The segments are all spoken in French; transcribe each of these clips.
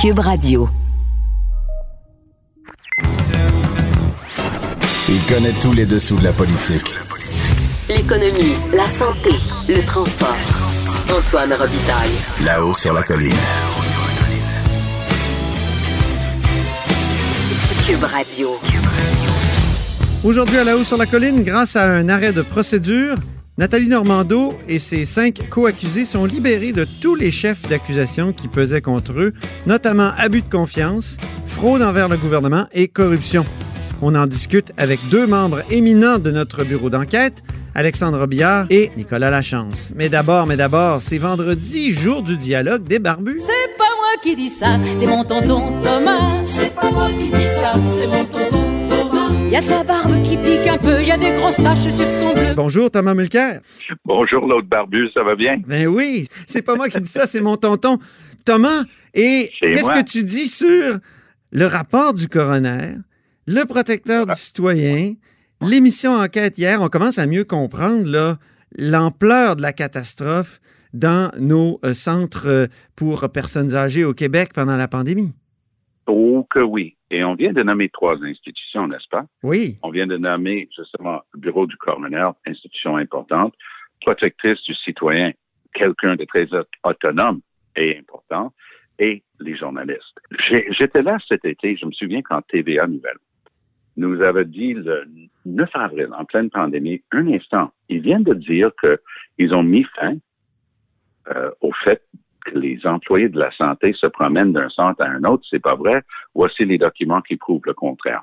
Cube Radio. Il connaît tous les dessous de la politique. L'économie, la santé, le transport. Antoine Robitaille. Là-haut sur la colline. Cube Radio. Aujourd'hui à la haut sur la colline, grâce à un arrêt de procédure, Nathalie Normando et ses cinq co-accusés sont libérés de tous les chefs d'accusation qui pesaient contre eux, notamment abus de confiance, fraude envers le gouvernement et corruption. On en discute avec deux membres éminents de notre bureau d'enquête, Alexandre Billard et Nicolas Lachance. Mais d'abord, mais d'abord, c'est vendredi, jour du dialogue des barbus. C'est pas moi qui dis ça, c'est mon tonton Thomas. C'est pas moi qui dis ça, c'est mon tonton Thomas. Y a sa barbe qui pique un peu, y a des grosses taches sur son bleu. Bonjour Thomas Mulcair. Bonjour l'autre barbu, ça va bien? Ben oui, c'est pas moi qui dis ça, c'est mon tonton Thomas. Et qu'est-ce que tu dis sur le rapport du coroner, le protecteur du citoyen, l'émission Enquête hier? On commence à mieux comprendre l'ampleur de la catastrophe dans nos euh, centres euh, pour personnes âgées au Québec pendant la pandémie. Oh que oui. Et on vient de nommer trois institutions, n'est-ce pas? Oui. On vient de nommer justement le bureau du coroner, institution importante, protectrice du citoyen, quelqu'un de très au- autonome et important, et les journalistes. J'étais là cet été, je me souviens quand TVA Nouvelle nous avait dit le 9 avril, en pleine pandémie, un instant, ils viennent de dire qu'ils ont mis fin euh, au fait que les employés de la santé se promènent d'un centre à un autre. C'est pas vrai. Voici les documents qui prouvent le contraire.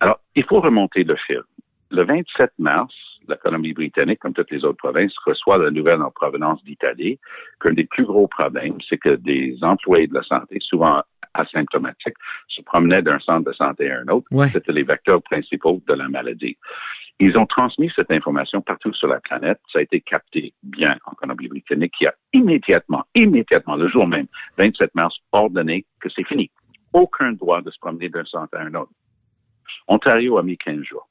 Alors, il faut remonter le fil. Le 27 mars, la Colombie-Britannique, comme toutes les autres provinces, reçoit la nouvelle en provenance d'Italie qu'un des plus gros problèmes, c'est que des employés de la santé, souvent asymptomatiques, se promenaient d'un centre de santé à un autre. Ouais. C'était les vecteurs principaux de la maladie. Ils ont transmis cette information partout sur la planète. Ça a été capté bien en Colombie-Britannique qui a immédiatement, immédiatement, le jour même, 27 mars, ordonné que c'est fini. Aucun droit de se promener d'un centre à un autre. Ontario a mis 15 jours.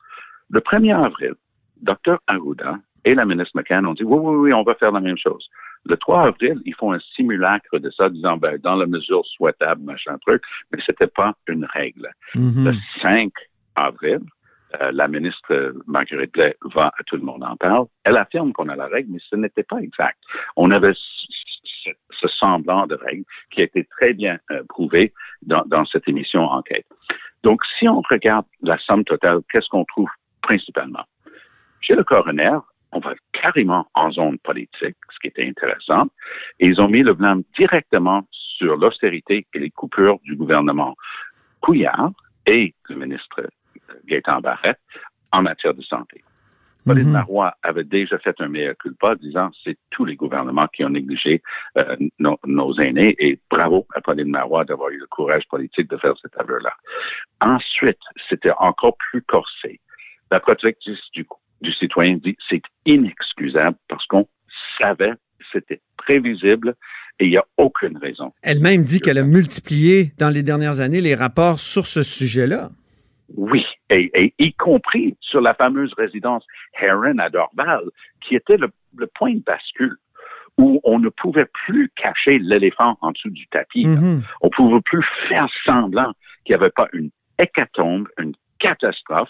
Le 1er avril, Dr. Arruda et la ministre McCann ont dit oui, oui, oui, on va faire la même chose. Le 3 avril, ils font un simulacre de ça, disant ben, dans la mesure souhaitable, machin truc, mais c'était pas une règle. Mhm. Le 5 avril, euh, la ministre euh, Marguerite Blais va à Tout le monde en parle. Elle affirme qu'on a la règle, mais ce n'était pas exact. On avait ce, semblant de règle qui a été très bien euh, prouvé dans, dans cette émission Enquête. Donc, si on regarde la somme totale, qu'est-ce qu'on trouve principalement? Chez le coroner, on va carrément en zone politique, ce qui était intéressant, et ils ont mis le blâme directement sur l'austérité et les coupures du gouvernement Couillard et le ministre Gaétan Barrette en matière de santé. Pauline Mhm. Marois avait déjà fait un meilleur culpa, disant c'est tous les gouvernements qui ont négligé euh, nos, nos aînés et bravo à Pauline Marois d'avoir eu le courage politique de faire cet aveu-là. Ensuite, c'était encore plus corsé. La protectrice du, du citoyen dit c'est inexcusable parce qu'on savait, c'était prévisible et il n'y a aucune raison. Elle-même dit qu'elle a multiplié dans les dernières années les rapports sur ce sujet-là. Oui, et, et y compris sur la fameuse résidence Heron à Dorval, qui était le, le point de bascule où on ne pouvait plus cacher l'éléphant en dessous du tapis. Mhm. On ne pouvait plus faire semblant qu'il n'y avait pas une hécatombe, une catastrophe.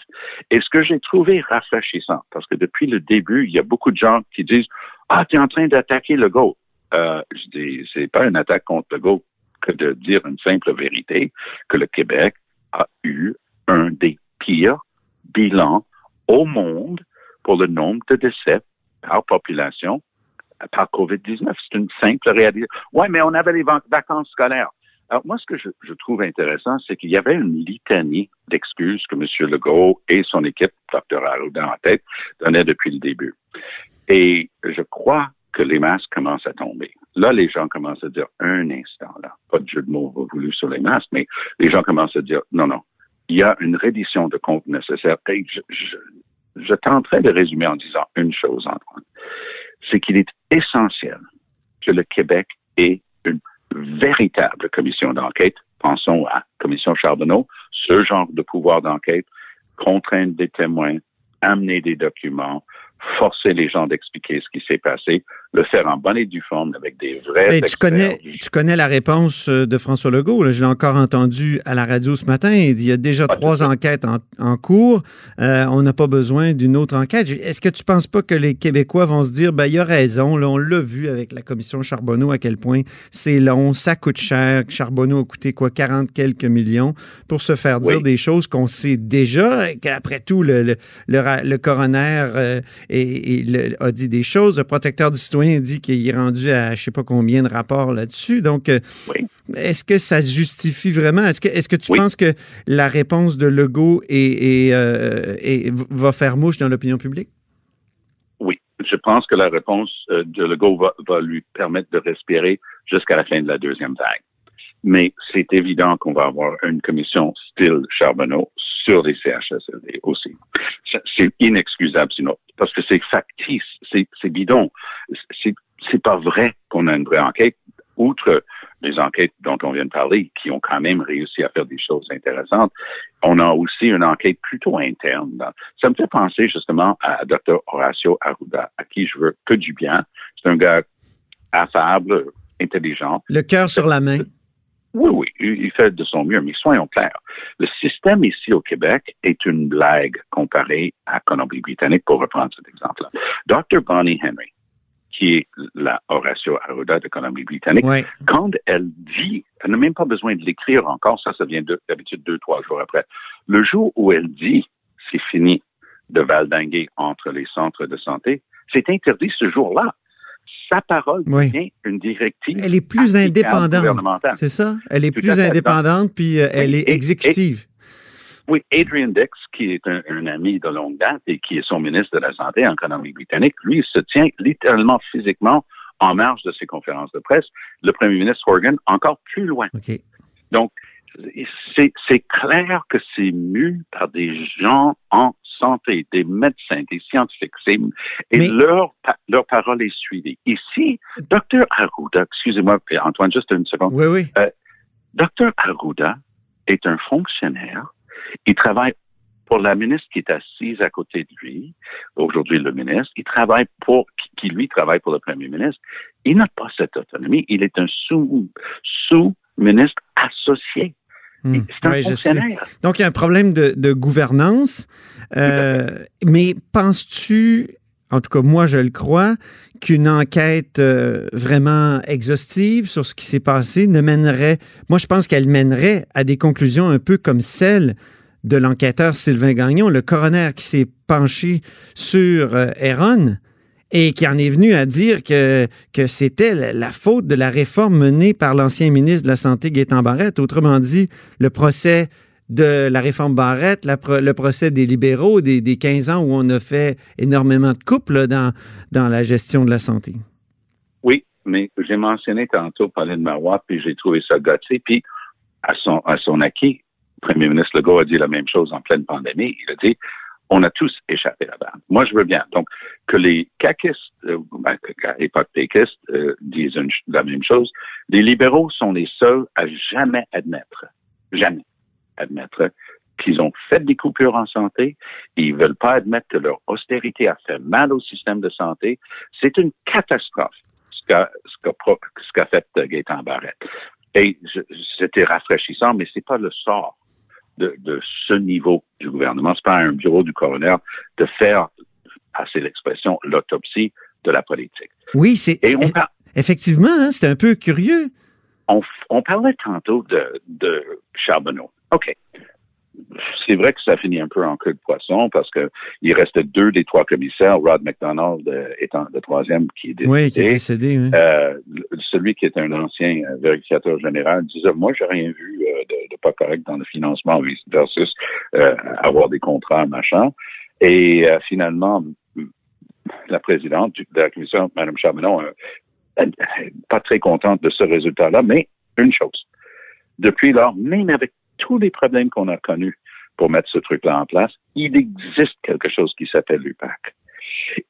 Et ce que j'ai trouvé rafraîchissant, parce que depuis le début, il y a beaucoup de gens qui disent Ah, tu es en train d'attaquer le GO. Euh, je dis, c'est pas une attaque contre le GO que de dire une simple vérité, que le Québec a eu un des pires bilans au monde pour le nombre de décès par population par COVID-19. C'est une simple réalité. Ouais, mais on avait les vac- vacances scolaires. Alors, moi, ce que je, trouve intéressant, c'est qu'il y avait une litanie d'excuses que M. Legault et son équipe, Dr. Arruda en tête, donnaient depuis le début. Et je crois que les masques commencent à tomber. Là, les gens commencent à dire un instant, là, pas de jeu de mots voulu sur les masques, mais les gens commencent à dire non, non, il y a une reddition de compte nécessaire. Je, je, je tenterai de résumer en disant une chose, Antoine. C'est qu'il est essentiel que le Québec ait une véritable commission d'enquête. Pensons à Commission Charbonneau, ce genre de pouvoir d'enquête, contraindre des témoins, amener des documents, forcer les gens d'expliquer ce qui s'est passé, le faire en bonne et due forme avec des vrais. Mais tu connais, tu connais la réponse euh, de François Legault. je l'ai encore entendu à la radio ce matin. Il dit il y a déjà trois enquêtes en, cours. Euh, on n'a pas besoin d'une autre enquête. Est-ce que tu ne penses pas que les Québécois vont se dire ben, il y a raison, là, on l'a vu avec la commission Charbonneau à quel point c'est long, ça coûte cher. Charbonneau a coûté quoi 40 quelques millions pour se faire dire des choses qu'on sait déjà, qu'après tout, le, le, le, coroner euh, et, a dit des choses. Le protecteur du citoyen dit qu'il est rendu à je sais pas combien de rapports là-dessus. Donc, euh, est-ce que ça se justifie vraiment? Est-ce que, est que tu penses que la réponse de Legault est, euh, va faire mouche dans l'opinion publique? Oui. Je pense que la réponse euh, de Legault va, va lui permettre de respirer jusqu'à la fin de la deuxième vague. Mais c'est évident qu'on va avoir une commission style Charbonneau sur les CHSLD aussi. C'est inexcusable sinon, parce que c'est factice, c'est bidon. C'est pas vrai qu'on a une vraie enquête, outre les enquêtes dont on vient de parler, qui ont quand même réussi à faire des choses intéressantes. On a aussi une enquête plutôt interne. Ça me fait penser justement à Dr. Horacio Arruda, à qui je veux que du bien. C'est un gars affable, intelligent. Le cœur sur la main. Oui, oui, il fait de son mieux, mais soyons clairs. Le système ici au Québec est une blague comparé à Colombie-Britannique, pour reprendre cet exemple-là. Dr. Bonnie Henry, qui est la Horatio Arruda de Colombie-Britannique, quand elle dit, elle n'a même pas besoin de l'écrire encore, ça, ça vient d'habitude deux, trois jours après. Le jour où elle dit, c'est fini de valdinguer entre les centres de santé, c'est interdit ce jour-là sa parole devient une directive. Elle est plus indépendante. C'est ça? Elle est plus indépendante, puis euh, elle est exécutive. oui, Adrian Dix, qui est un, ami de longue date et qui est son ministre de la Santé en Colombie-Britannique, lui, se tient littéralement physiquement en marge de ses conférences de presse. Le premier ministre Horgan, encore plus loin. Donc, c'est clair que c'est mu par des gens en santé, des médecins, des scientifiques, et leur, leur parole est suivie. Ici, Dr. Arruda, excusez-moi, Antoine, juste une seconde. Oui, oui. Euh, Dr. Arruda est un fonctionnaire. Il travaille pour la ministre qui est assise à côté de lui, aujourd'hui le ministre, il travaille pour, qui lui travaille pour le premier ministre. Il n'a pas cette autonomie. Il est un sous, sous-ministre associé. Hmm. Donc, il y a un problème de, gouvernance. Euh, mais penses-tu, en tout cas moi je le crois, qu'une enquête euh, vraiment exhaustive sur ce qui s'est passé ne mènerait, moi je pense qu'elle mènerait à des conclusions un peu comme celles de l'enquêteur Sylvain Gagnon, le coroner qui s'est penché sur euh, et qui en est venu à dire que, que c'était la faute de la réforme menée par l'ancien ministre de la Santé, Gaétan Barrette. Autrement dit, le procès de la réforme Barrette, le procès des libéraux, des, des, 15 ans où on a fait énormément de couples dans, dans la gestion de la santé. Oui, mais j'ai mentionné tantôt Pauline Marois, puis j'ai trouvé ça gâté. Puis à son, à son acquis, le premier ministre Legault a dit la même chose en pleine pandémie. Il a dit on a tous échappé là-bas. Moi, je veux bien. Donc, que les caquistes, euh, ben, et pas péquistes, euh, disent la même chose, les libéraux sont les seuls à jamais admettre, jamais admettre qu'ils ont fait des coupures en santé. Ils veulent pas admettre que leur austérité a fait mal au système de santé. C'est une catastrophe ce qu'a ce qu'a fait Gaétan Barrette. Et c'était rafraîchissant, mais c'est pas le sort de, ce niveau du gouvernement. C'est pas un bureau du coroner de faire, passer l'expression, l'autopsie de la politique. Oui, c'est effectivement, hein, c'est un peu curieux. On, parlait tantôt de, de Charbonneau. OK c'est vrai que ça finit un peu en queue de poisson parce que il restait deux des trois commissaires, Rod McDonald euh, étant le troisième qui est décédé. Oui, qui est décédé. Euh, celui qui est un ancien euh, vérificateur général disait moi j'ai rien vu de, pas correct dans le financement versus avoir des contrats machin. Et finalement, la présidente de la commission, Mme Charbonneau, pas très contente de ce résultat-là, mais une chose. Depuis lors, même avec tous les problèmes qu'on a connus pour mettre ce truc-là en place, il existe quelque chose qui s'appelle l'UPAC.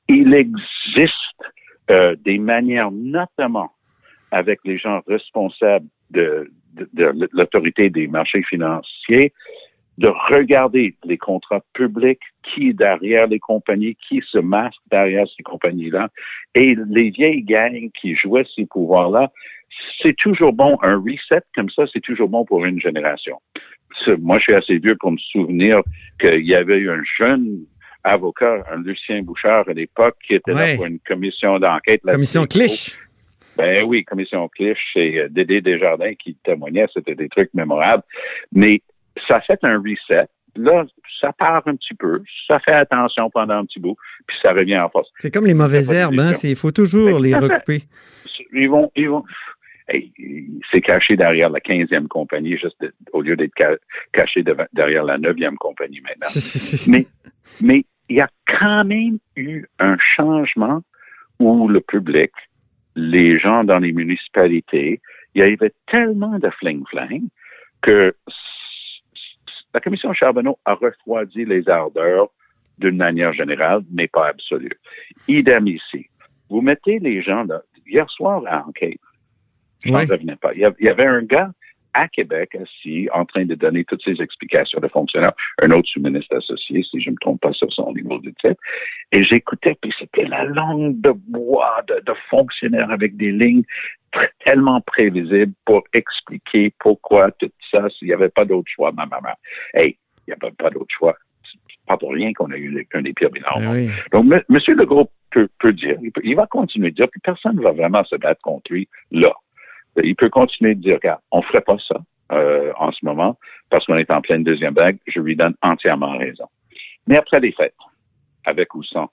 Il existe euh, des manières, notamment avec les gens responsables de, l'autorité des marchés financiers, de regarder les contrats publics, qui est derrière les compagnies, qui se masque derrière ces compagnies-là, et les vieilles gangs qui jouaient ces pouvoirs-là, c'est toujours bon, un reset comme ça, c'est toujours bon pour une génération. Moi, je suis assez vieux pour me souvenir qu'il y avait eu un jeune avocat, un Lucien Bouchard à l'époque, qui était là pour une commission d'enquête. Commission Clich. Ben oui, commission Clich et euh, Dédé Desjardins qui témoignaient, c'était des trucs mémorables. Mais ça fait un reset. Là, ça part un petit peu, ça fait attention pendant un petit bout, puis ça revient en force. C'est comme les mauvaises herbes, hein? Il faut toujours ben, les recouper. Ils vont, ils vont, c'est caché derrière la 15e compagnie, juste au lieu d'être caché derrière la 9e compagnie maintenant. mais, mais il y a quand même eu un changement où le public, les gens dans les municipalités, il y avait tellement de fling-fling que la commission Charbonneau a refroidi les ardeurs d'une manière générale, mais pas absolue. Idem ici. Vous mettez les gens là. Hier soir à enquête, je revenais pas. Il y avait un gars à Québec assis en train de donner toutes ces explications de fonctionnaire, un autre sous-ministre associé, si je ne me trompe pas sur son niveau de titre. Et j'écoutais, puis c'était la langue de bois de, de fonctionnaire avec des lignes tellement prévisibles pour expliquer pourquoi tout ça, s'il n'y avait pas d'autre choix, ma maman. Hey, il n'y a pas, d'autre choix. pas pour rien qu'on a eu un des pires bilans. Ben Donc, M. Legault peut, peut dire, il, il va continuer de dire, puis personne ne va vraiment se battre contre lui là. Il peut continuer de dire, regarde, on ferait pas ça euh, en ce moment parce qu'on est en pleine deuxième vague. Je lui donne entièrement raison. Mais après les fêtes, avec ou sans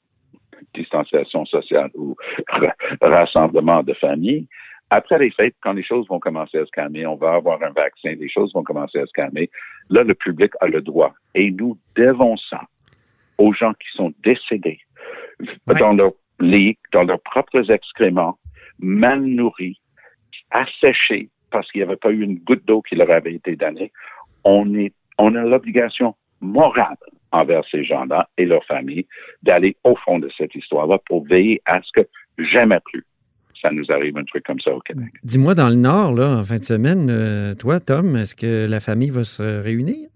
distanciation sociale ou rassemblement de famille, après les fêtes, quand les choses vont commencer à se calmer, on va avoir un vaccin, les choses vont commencer à se calmer. Là, le public a le droit. Et nous devons ça aux gens qui sont décédés dans leur lit, dans leurs propres excréments, mal nourris, asséché parce qu'il n'y avait pas eu une goutte d'eau qui leur avait été donnée, on, est, on a l'obligation morale envers ces gens-là et leurs familles d'aller au fond de cette histoire-là pour veiller à ce que jamais plus ça nous arrive un truc comme ça au Québec. Dis-moi, dans le Nord, là, en fin de semaine, euh, toi, Tom, est-ce que la famille va se réunir?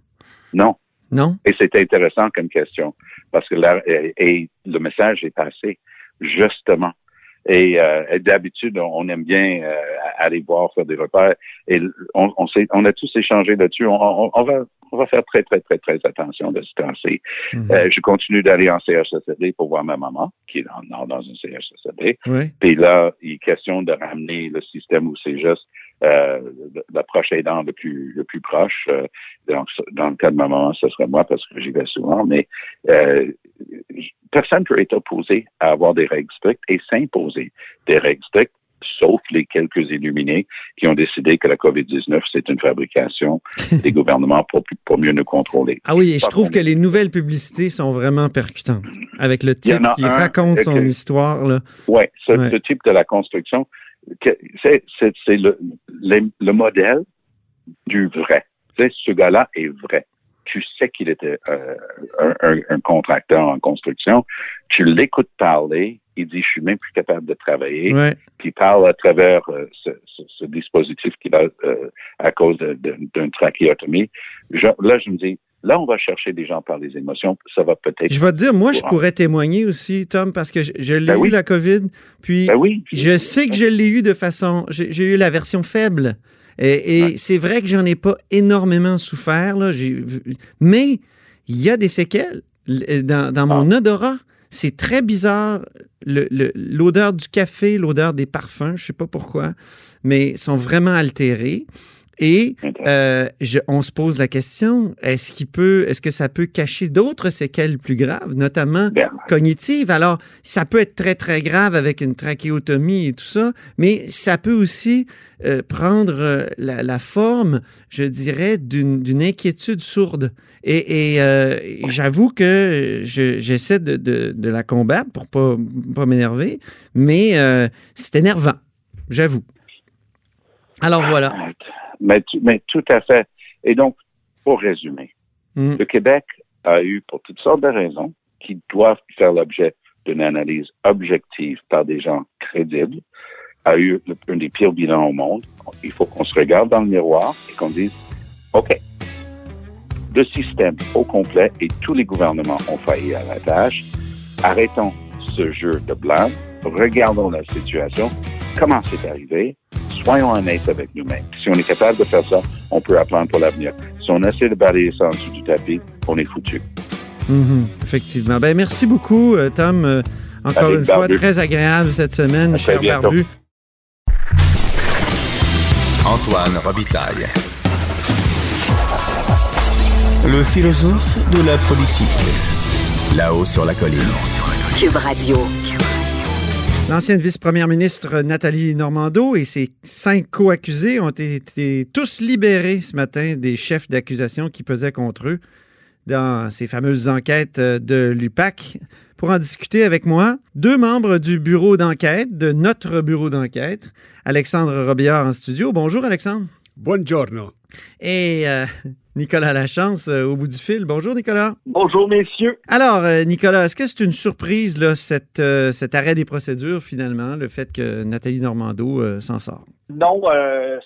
Non. Non? Et c'est intéressant comme question parce que là, et le message est passé justement et, euh, d'habitude, on aime bien euh, aller voir, faire des repères. Et on, on, on a tous échangé là-dessus. On, on, va, on va faire très, très, très, très attention de se passer. Mhm. euh, je continue d'aller en CHSLD pour voir ma maman, qui est dans, dans un CHSLD. Oui. Puis là, il est question de ramener le système où c'est juste euh, l'approche aidant le plus le plus proche. Euh, donc, dans le cas de ma maman, ce serait moi parce que j'y vais souvent, mais euh, personne peut être opposé à avoir des règles strictes et s'imposer des règles strictes sauf les quelques illuminés qui ont décidé que la COVID-19, c'est une fabrication des gouvernements pour, pour, mieux nous contrôler. Ah oui, et je trouve que les nouvelles publicités sont vraiment percutantes. Avec le type qui raconte son histoire. Oui, ce, ce, type de la construction, c'est le, le, modèle du vrai. ce gars-là est vrai. Tu sais qu'il était euh, un, un, contracteur en construction. Tu l'écoutes parler. Il dit, je suis même plus capable de travailler. Puis il parle à travers euh, ce, ce, dispositif qu'il a euh, à cause d'une trachéotomie. là, je me dis, Là, on va chercher des gens par les émotions. Ça va peut-être. Je vais te dire, moi, je pourrais témoigner aussi, Tom, parce que je, l'ai ben eu, la COVID. Puis, ben oui, je sais que je l'ai eu de façon. J'ai eu la version faible. Et, c'est vrai que j'en ai pas énormément souffert, là. Mais il y a des séquelles dans, mon ah. odorat. C'est très bizarre. L'odeur du café, l'odeur des parfums, je sais pas pourquoi, mais sont vraiment altérés. Et euh, je, on se pose la question est-ce qu'il peut, est-ce que ça peut cacher d'autres séquelles plus graves, notamment Bien. cognitives? Alors, ça peut être très très grave avec une trachéotomie et tout ça, mais ça peut aussi euh, prendre euh, la, la forme, je dirais, d'une inquiétude sourde. Et, euh, j'avoue que je- j'essaie de, de, de la combattre pour pas pas m'énerver, mais c'est énervant, j'avoue. Alors voilà. Mais, tout à fait. Et donc, pour résumer, Mm. le Québec a eu, pour toutes sortes de raisons, qui doivent faire l'objet d'une analyse objective par des gens crédibles, a eu un des pires bilans au monde. Il faut qu'on se regarde dans le miroir et qu'on dise, OK, le système au complet et tous les gouvernements ont failli à la tâche. Arrêtons ce jeu de blâme. Regardons la situation. Comment c'est arrivé? Soyons honnêtes avec nous-mêmes. Si on est capable de faire ça, on peut apprendre pour l'avenir. Si on essaie de balayer ça en dessous du tapis, on est foutu. Mhm, effectivement. Ben, merci beaucoup, euh, Tom. Euh, encore Avec une fois, très agréable cette semaine, À cher. Barbu. Antoine Robitaille. Le philosophe de la politique. Là-haut sur la colline. Cube Radio. L'ancienne vice-première ministre Nathalie Normando et ses cinq co-accusés ont été tous libérés ce matin des chefs d'accusation qui pesaient contre eux dans ces fameuses enquêtes de l'UPAC. Pour en discuter avec moi, deux membres du bureau d'enquête, de notre bureau d'enquête, Alexandre Robillard en studio. Bonjour Alexandre. Buongiorno. Et euh, Nicolas Lachance euh, au bout du fil. Bonjour Nicolas. Bonjour, messieurs. Alors, euh, Nicolas, est-ce que c'est une surprise, là, cette, euh, cet arrêt des procédures, finalement, le fait que Nathalie Normando s'en sort? Non,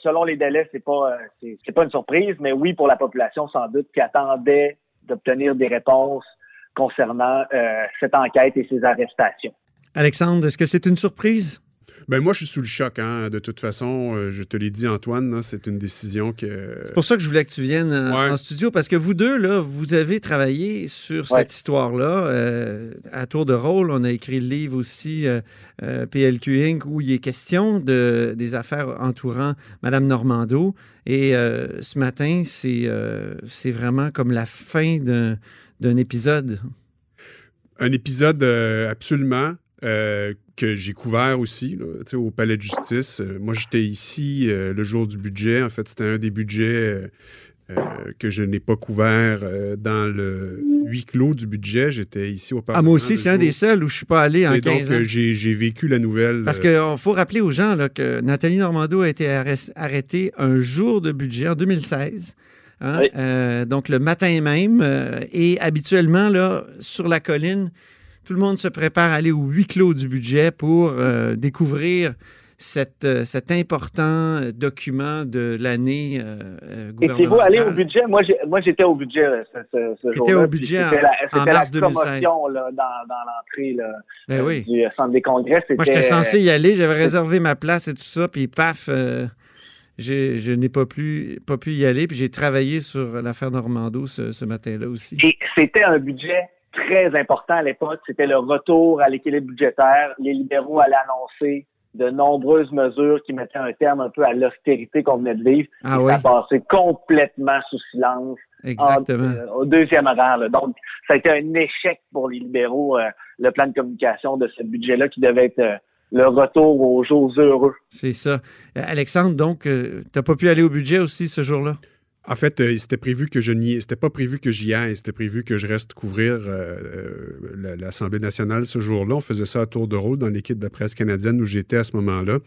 selon les délais, c'est pas c'est pas une surprise, mais oui pour la population sans doute qui attendait d'obtenir des réponses concernant cette enquête et ces arrestations. Alexandre, est-ce que c'est une surprise? Ben moi, je suis sous le choc. Hein. De toute façon, euh, je te l'ai dit, Antoine, là, c'est une décision que... C'est pour ça que je voulais que tu viennes Ouais. en studio, parce que vous deux, là, vous avez travaillé sur Ouais. cette histoire-là. euh, à tour de rôle, on a écrit le livre aussi, euh, euh, PLQ Inc., où il est question de, des affaires entourant Mme Normando. Et euh, ce matin, c'est euh, c'est vraiment comme la fin d'un d'un épisode. Un épisode euh, absolument euh, que j'ai couvert aussi là, au Palais de justice. Euh, moi, j'étais ici euh, le jour du budget. En fait, c'était un des budgets euh, que je n'ai pas couvert euh, dans le huis clos du budget. J'étais ici au Ah, Parlement. moi aussi, c'est un des seuls où je suis pas allé en Et donc, 15 ans. j'ai vécu la nouvelle. Parce euh, qu'il faut rappeler aux gens là, que Nathalie Normando a été arrêtée un jour de budget en 2016. hein, Oui. euh, donc le matin même. euh, et habituellement, là, sur la colline, tout le monde se prépare à aller au huis clos du budget pour euh, découvrir cette, euh, cet important euh, document de l'année euh, Et c'est vous allez au budget? Moi, j'étais au budget ce, ce, ce T'étais jour-là. au budget c'était en- la, en mars la 2016. promotion là, dans, dans l'entrée Ben oui. du centre des congrès. Moi, j'étais censé y aller, j'avais réservé ma place et tout ça, puis paf, euh, je n'ai pas, plus, pas pu y aller, puis j'ai travaillé sur l'affaire Normando ce, ce matin-là aussi. Et c'était un budget très important à l'époque. C'était le retour à l'équilibre budgétaire. Les libéraux allaient annoncer de nombreuses mesures qui mettaient un terme un peu à l'austérité qu'on venait de vivre. Ah Et oui, Ça passait complètement sous silence en- exactement. euh, au deuxième rang. là. Donc, ça a été un échec pour les libéraux, euh, le plan de communication de ce budget-là qui devait être euh, le retour aux jours heureux. C'est ça. Alexandre, donc, tu n'as pas pu aller au budget aussi ce jour-là? En fait, euh, c'était prévu que je n'y, c'était pas prévu que j'y aille, c'était prévu que je reste couvrir euh, euh, la- l'Assemblée nationale ce jour-là. On faisait ça à tour de rôle dans l'équipe de presse canadienne où j'étais à ce moment-là.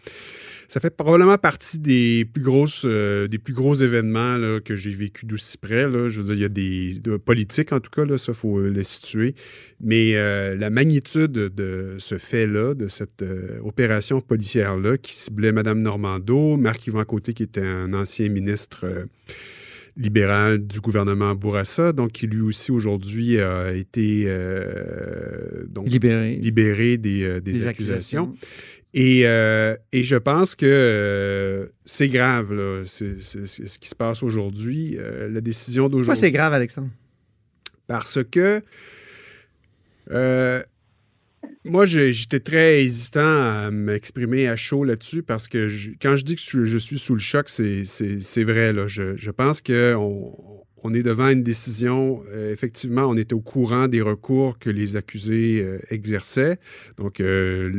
Ça fait probablement partie des plus grosses, euh, des plus gros événements que j'ai vécu d'aussi près. Je veux dire, il y a des de politiques en tout cas, là, ça faut euh, le situer. Mais euh, la magnitude de ce fait-là, de cette euh, opération policière-là, qui ciblait Mme Normando, Marc-Yvan Côté, qui était un ancien ministre. Libéral du gouvernement Bourassa, donc qui lui aussi aujourd'hui a été euh, donc, Libéré. libéré des, euh, des Des accusations. Et, euh, et je pense que euh, c'est grave, là, ce qui se passe aujourd'hui. La décision Pourquoi d'aujourd'hui. c'est grave, Alexandre? Parce que Moi, j'étais très hésitant à m'exprimer à chaud là-dessus parce que quand je dis que je, suis sous le choc, c'est vrai. Là. Je, je pense qu'on on est devant une décision. Euh, effectivement, on était au courant des recours que les accusés euh, exerçaient. Donc, euh,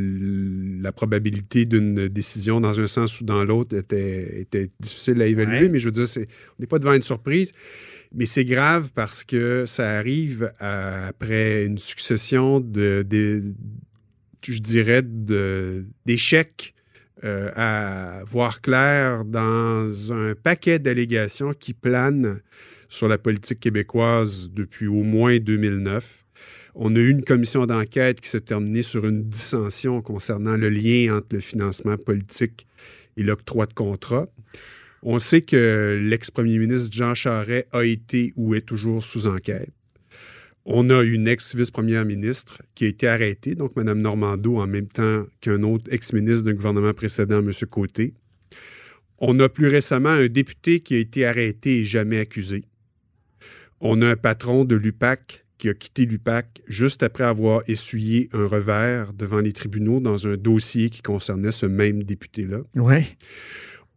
la probabilité d'une décision dans un sens ou dans l'autre était, était, difficile à évaluer, mais je veux dire, on n'est pas devant une surprise. Mais c'est grave parce que ça arrive après une succession de, je dirais, d'échecs à voir clair dans un paquet d'allégations qui planent sur la politique québécoise depuis au moins 2009. On a eu une commission d'enquête qui s'est terminée sur une dissension concernant le lien entre le financement politique et l'octroi de contrats. On sait que l'ex-premier ministre Jean Charest a été ou est toujours sous enquête. On a une ex-vice-première ministre qui a été arrêtée, donc Mme Normando, en même temps qu'un autre ex-ministre d'un gouvernement précédent, M. Côté. On a plus récemment un député qui a été arrêté et jamais accusé. On a un patron de l'UPAC qui a quitté l'UPAC juste après avoir essuyé un revers devant les tribunaux dans un dossier qui concernait ce même député-là. Ouais.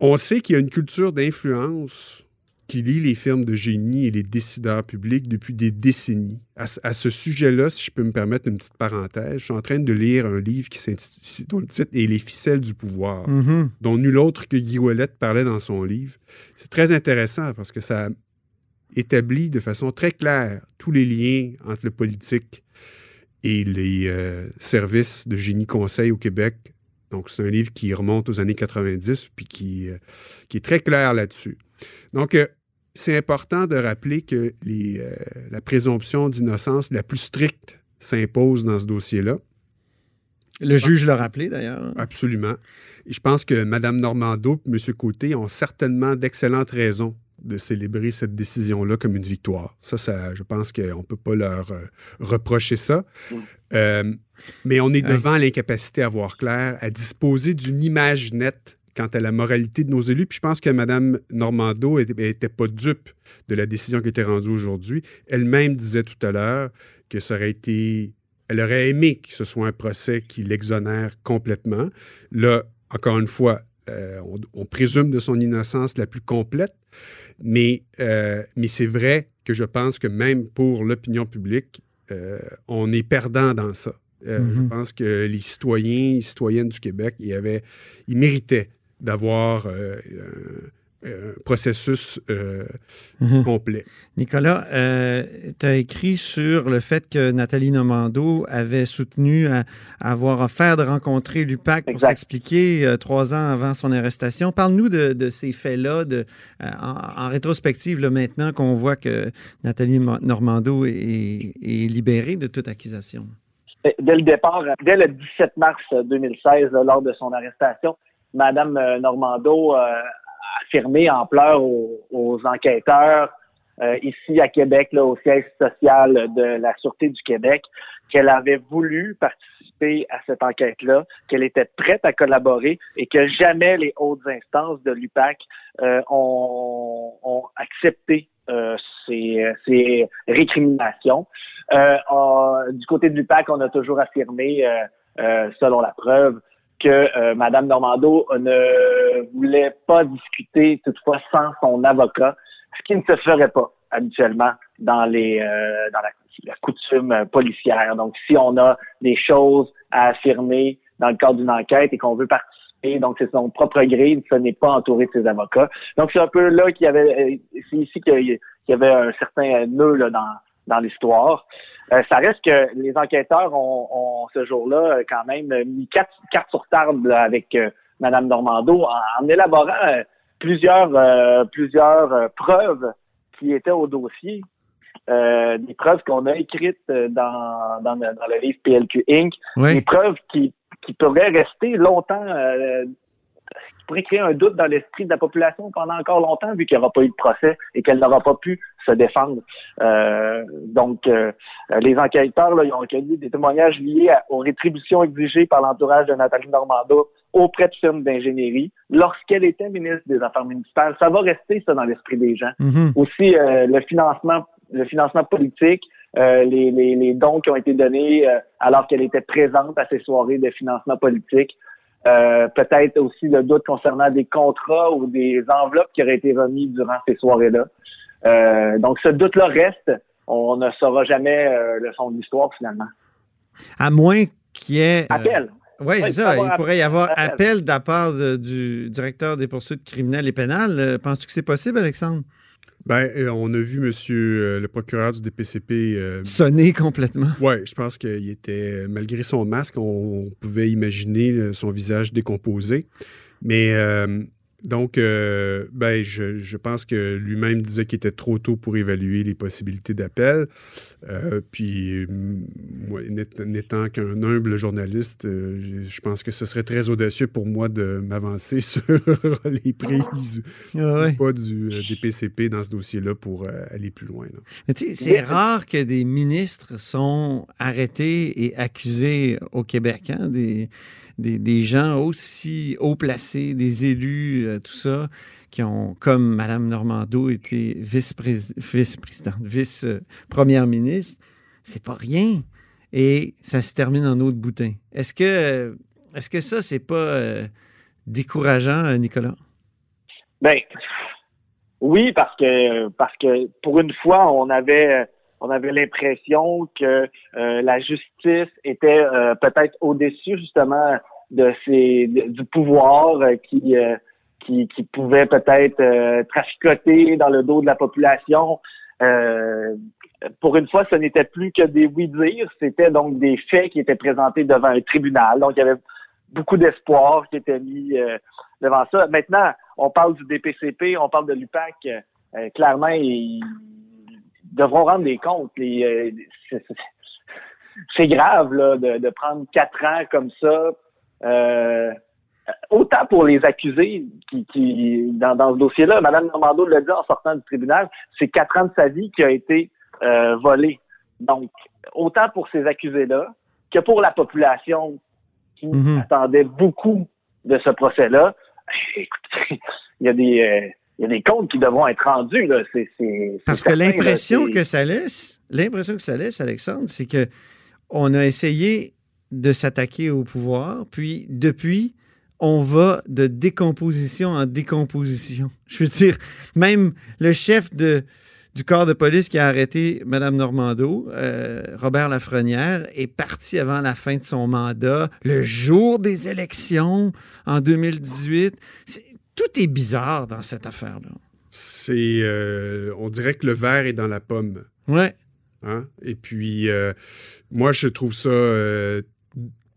On sait qu'il y a une culture d'influence qui lie les firmes de génie et les décideurs publics depuis des décennies. À, ce sujet-là, si je peux me permettre une petite parenthèse, je suis en train de lire un livre qui s'intitule, dont le titre est Les ficelles du pouvoir, mm-hmm. dont nul autre que Guy Ouellet parlait dans son livre. C'est très intéressant parce que ça établit de façon très claire tous les liens entre le politique et les euh, services de génie conseil au Québec. Donc, c'est un livre qui remonte aux années 90 puis qui, euh, qui est très clair là-dessus. Donc, euh, c'est important de rappeler que les, la présomption d'innocence la plus stricte s'impose dans ce dossier-là. Le juge l'a rappelé d'ailleurs. Absolument. Et je pense que Mme Normando et M. Côté ont certainement d'excellentes raisons de célébrer cette décision-là comme une victoire. Ça, ça je pense qu'on ne peut pas leur euh, reprocher ça. Mm. Euh, mais on est devant l'incapacité à voir clair, à disposer d'une image nette quant à la moralité de nos élus. Puis je pense que Mme Normando n'était pas dupe de la décision qui a été rendue aujourd'hui. Elle-même disait tout à l'heure que ça aurait été... Elle aurait aimé que ce soit un procès qui l'exonère complètement. Là, encore une fois, euh, on, présume de son innocence la plus complète, mais, euh, mais c'est vrai que je pense que même pour l'opinion publique, euh, on est perdant dans ça. Je mm-hmm. pense que les citoyens et citoyennes du Québec, ils, avaient, ils méritaient d'avoir euh, processus euh, mhm. complet. Nicolas, euh, tu as écrit sur le fait que Nathalie Nomando avait soutenu à, avoir offert de rencontrer l'UPAC pour s'expliquer trois ans avant son arrestation. Parle-nous de, ces faits-là en, rétrospective, maintenant qu'on voit que Nathalie Normando est, libérée de toute accusation. Dès le départ, dès le 17 mars 2016, lors de son arrestation, Madame Normando affirmé en pleurs aux, enquêteurs euh, ici à Québec, là, au siège social de la Sûreté du Québec, qu'elle avait voulu participer à cette enquête-là, qu'elle était prête à collaborer et que jamais les hautes instances de l'UPAC euh, ont, ont, accepté euh, ces, ces, récriminations. du côté de l'UPAC, on a toujours affirmé, selon la preuve, que euh, Mme Normando ne voulait pas discuter toutefois sans son avocat, ce qui ne se ferait pas habituellement dans les euh, dans la, coutume policière. Donc, si on a des choses à affirmer dans le cadre d'une enquête et qu'on veut participer, donc c'est son propre gré, ce n'est pas entouré de ses avocats. Donc, c'est un peu là qu'il y avait, euh, c'est ici qu'il y avait un certain nœud là, dans dans l'histoire. Euh, ça reste que les enquêteurs ont, ce jour-là euh, quand même mis quatre cartes sur table avec euh, Madame Normando en, élaborant plusieurs plusieurs preuves qui étaient au dossier. des preuves qu'on a écrites dans, dans, le livre PLQ Inc. Des preuves qui, qui pourraient rester longtemps pourrait créer un doute dans l'esprit de la population pendant encore longtemps, vu qu'il n'y aura pas eu de procès et qu'elle n'aura pas pu se défendre. Euh, donc, euh, les enquêteurs, là, ils ont recueilli des témoignages liés aux rétributions exigées par l'entourage de Nathalie Normando auprès de firmes d'ingénierie lorsqu'elle était ministre des Affaires municipales. Ça va rester ça dans l'esprit des gens. Mm-hmm. Aussi, euh, le financement, le financement politique, les, les, dons qui ont été donnés alors qu'elle était présente à ces soirées de financement politique. Peut-être aussi le doute concernant des contrats ou des enveloppes qui auraient été remises durant ces soirées-là. donc ce doute-là reste. On ne saura jamais le fond de l'histoire finalement. À moins qu'il y ait... Appel. Oui, c'est ça. Il pourrait y avoir appel de la part du directeur des poursuites criminelles et pénales. Euh, penses-tu que c'est possible, Alexandre? Ben, euh, on a vu monsieur euh, le procureur du DPCP sonner complètement. Oui, je pense qu'il était, malgré son masque, on, pouvait imaginer son visage décomposé. Mais donc, euh, ben, je, pense que lui-même disait qu'il était trop tôt pour évaluer les possibilités d'appel. Euh, puis, moi, n'étant qu'un humble journaliste, euh, je pense que ce serait très audacieux pour moi de m'avancer sur les prises ah pas du, des PCP dans ce dossier-là pour aller plus loin. C'est rare que des ministres sont arrêtés et accusés au Québec. Hein? Des des, gens aussi haut placés, des élus, euh, tout ça, qui ont, comme Mme Normando, été vice-présidente, vice-première ministre. C'est pas rien. Et ça se termine en eau de boutin. Est-ce que, est-ce que ça, c'est pas euh, décourageant, euh, Nicolas? Ben, oui, parce que, parce que pour une fois, on avait on avait l'impression que euh, la justice était euh, peut-être au-dessus justement de ces du pouvoir euh, qui, qui, qui pouvait peut-être traficoter dans le dos de la population. pour une fois, ce n'était plus que des oui-dire, c'était donc des faits qui étaient présentés devant un tribunal. Donc, il y avait beaucoup d'espoir qui était mis devant ça. Maintenant, on parle du DPCP, on parle de l'UPAC. clairement, il, devront rendre des comptes. Euh, c'est grave là, de, prendre quatre ans comme ça. Euh, autant pour les accusés qui, qui dans, dans ce dossier-là, Mme Normando l'a dit en sortant du tribunal, c'est quatre ans de sa vie qui a été euh, volé. Donc, autant pour ces accusés-là que pour la population qui mm-hmm. attendait beaucoup de ce procès-là. Écoutez, il y a des euh, il y a des comptes qui devront être rendus. Là. Parce que l'impression que ça laisse, l'impression que ça laisse, Alexandre, c'est que on a essayé de s'attaquer au pouvoir, puis depuis, on va de décomposition en décomposition. Je veux dire, même le chef de, du corps de police qui a arrêté Mme Normando, euh, Robert Lafrenière, est parti avant la fin de son mandat, le jour des élections en 2018 tout est bizarre dans cette affaire-là. C'est. Euh, on dirait que le verre est dans la pomme. Ouais. Hein? Et puis, euh, moi, je trouve ça euh,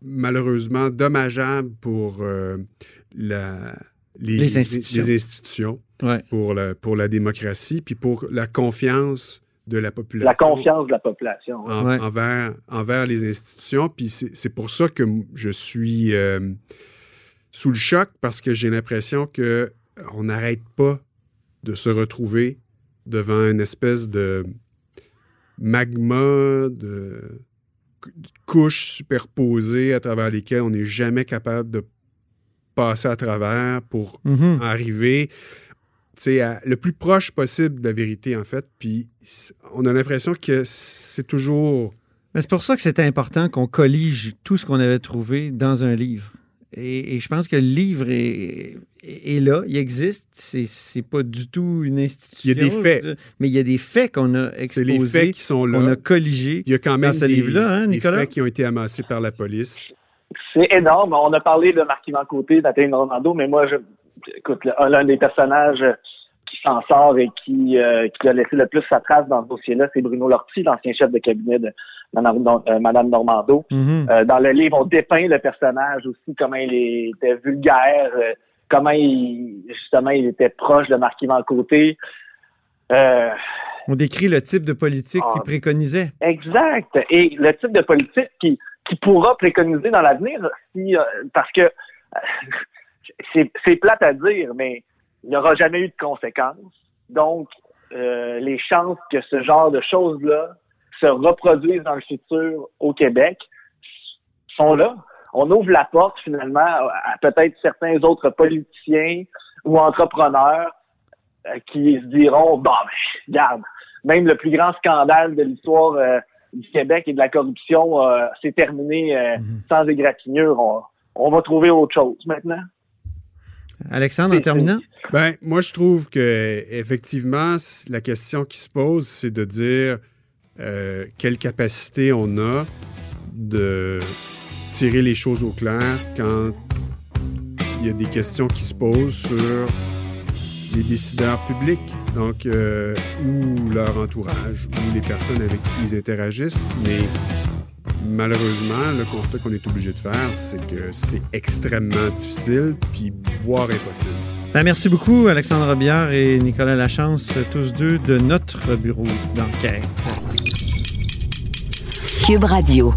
malheureusement dommageable pour la, les, institutions, pour, la, pour la démocratie, puis pour la confiance de la population. La confiance de la population. envers, envers les institutions. Puis c'est pour ça que je suis sous le choc parce que j'ai l'impression que euh, on n'arrête pas de se retrouver devant une espèce de magma, de couches superposées à travers lesquelles on n'est jamais capable de passer à travers pour mm-hmm. arriver à, le plus proche possible de la vérité, en fait. Puis on a l'impression que c'est toujours... Mais c'est pour ça que c'était important qu'on collige tout ce qu'on avait trouvé dans un livre. Et, je pense que le livre est, là, il existe. C'est pas du tout une institution. Il y a des faits. mais il y a des faits qu'on a exposés. C'est les faits qui sont là. On a colligés. Il y a quand même dans ce livre-là, hein, Nicolas? Des faits qui ont été amassés par la police. C'est énorme. On a parlé de Marquis Côté, Nathalie Normando, mais moi, je, écoute, l'un des personnages qui s'en sort et qui, euh, qui a laissé le plus sa trace dans ce dossier-là, c'est Bruno Lortie, l'ancien chef de cabinet de Madame, euh, Normando. Mm-hmm. Euh, dans le livre, on dépeint le personnage aussi, comment il était vulgaire, comment il, justement, il était proche de Marquis Vancouté. on décrit le type de politique qu'il ah. préconisait. Exact. Et le type de politique qui, qui pourra préconiser dans l'avenir, si, parce que c'est plate à dire, mais il n'y aura jamais eu de conséquences. Donc, euh, les chances que ce genre de choses-là se reproduisent dans le futur au Québec sont là. On ouvre la porte finalement à, peut-être certains autres politiciens ou entrepreneurs euh, qui se diront bon, ben, regarde, même le plus grand scandale de l'histoire euh, du Québec et de la corruption euh, s'est terminé mhm. sans égratignure. On, on, va trouver autre chose maintenant. Alexandre, en terminant? Ben, moi, je trouve que effectivement, la question qui se pose, c'est de dire quelle capacité on a de tirer les choses au clair quand il y a des questions qui se posent sur les décideurs publics, donc euh, ou leur entourage, ou les personnes avec qui ils interagissent. Mais malheureusement, le constat qu'on est obligé de faire, c'est que c'est extrêmement difficile, puis voire impossible. Ben, merci beaucoup, Alexandre Biard et Nicolas Lachance, tous deux de notre bureau d'enquête. Cube Radio.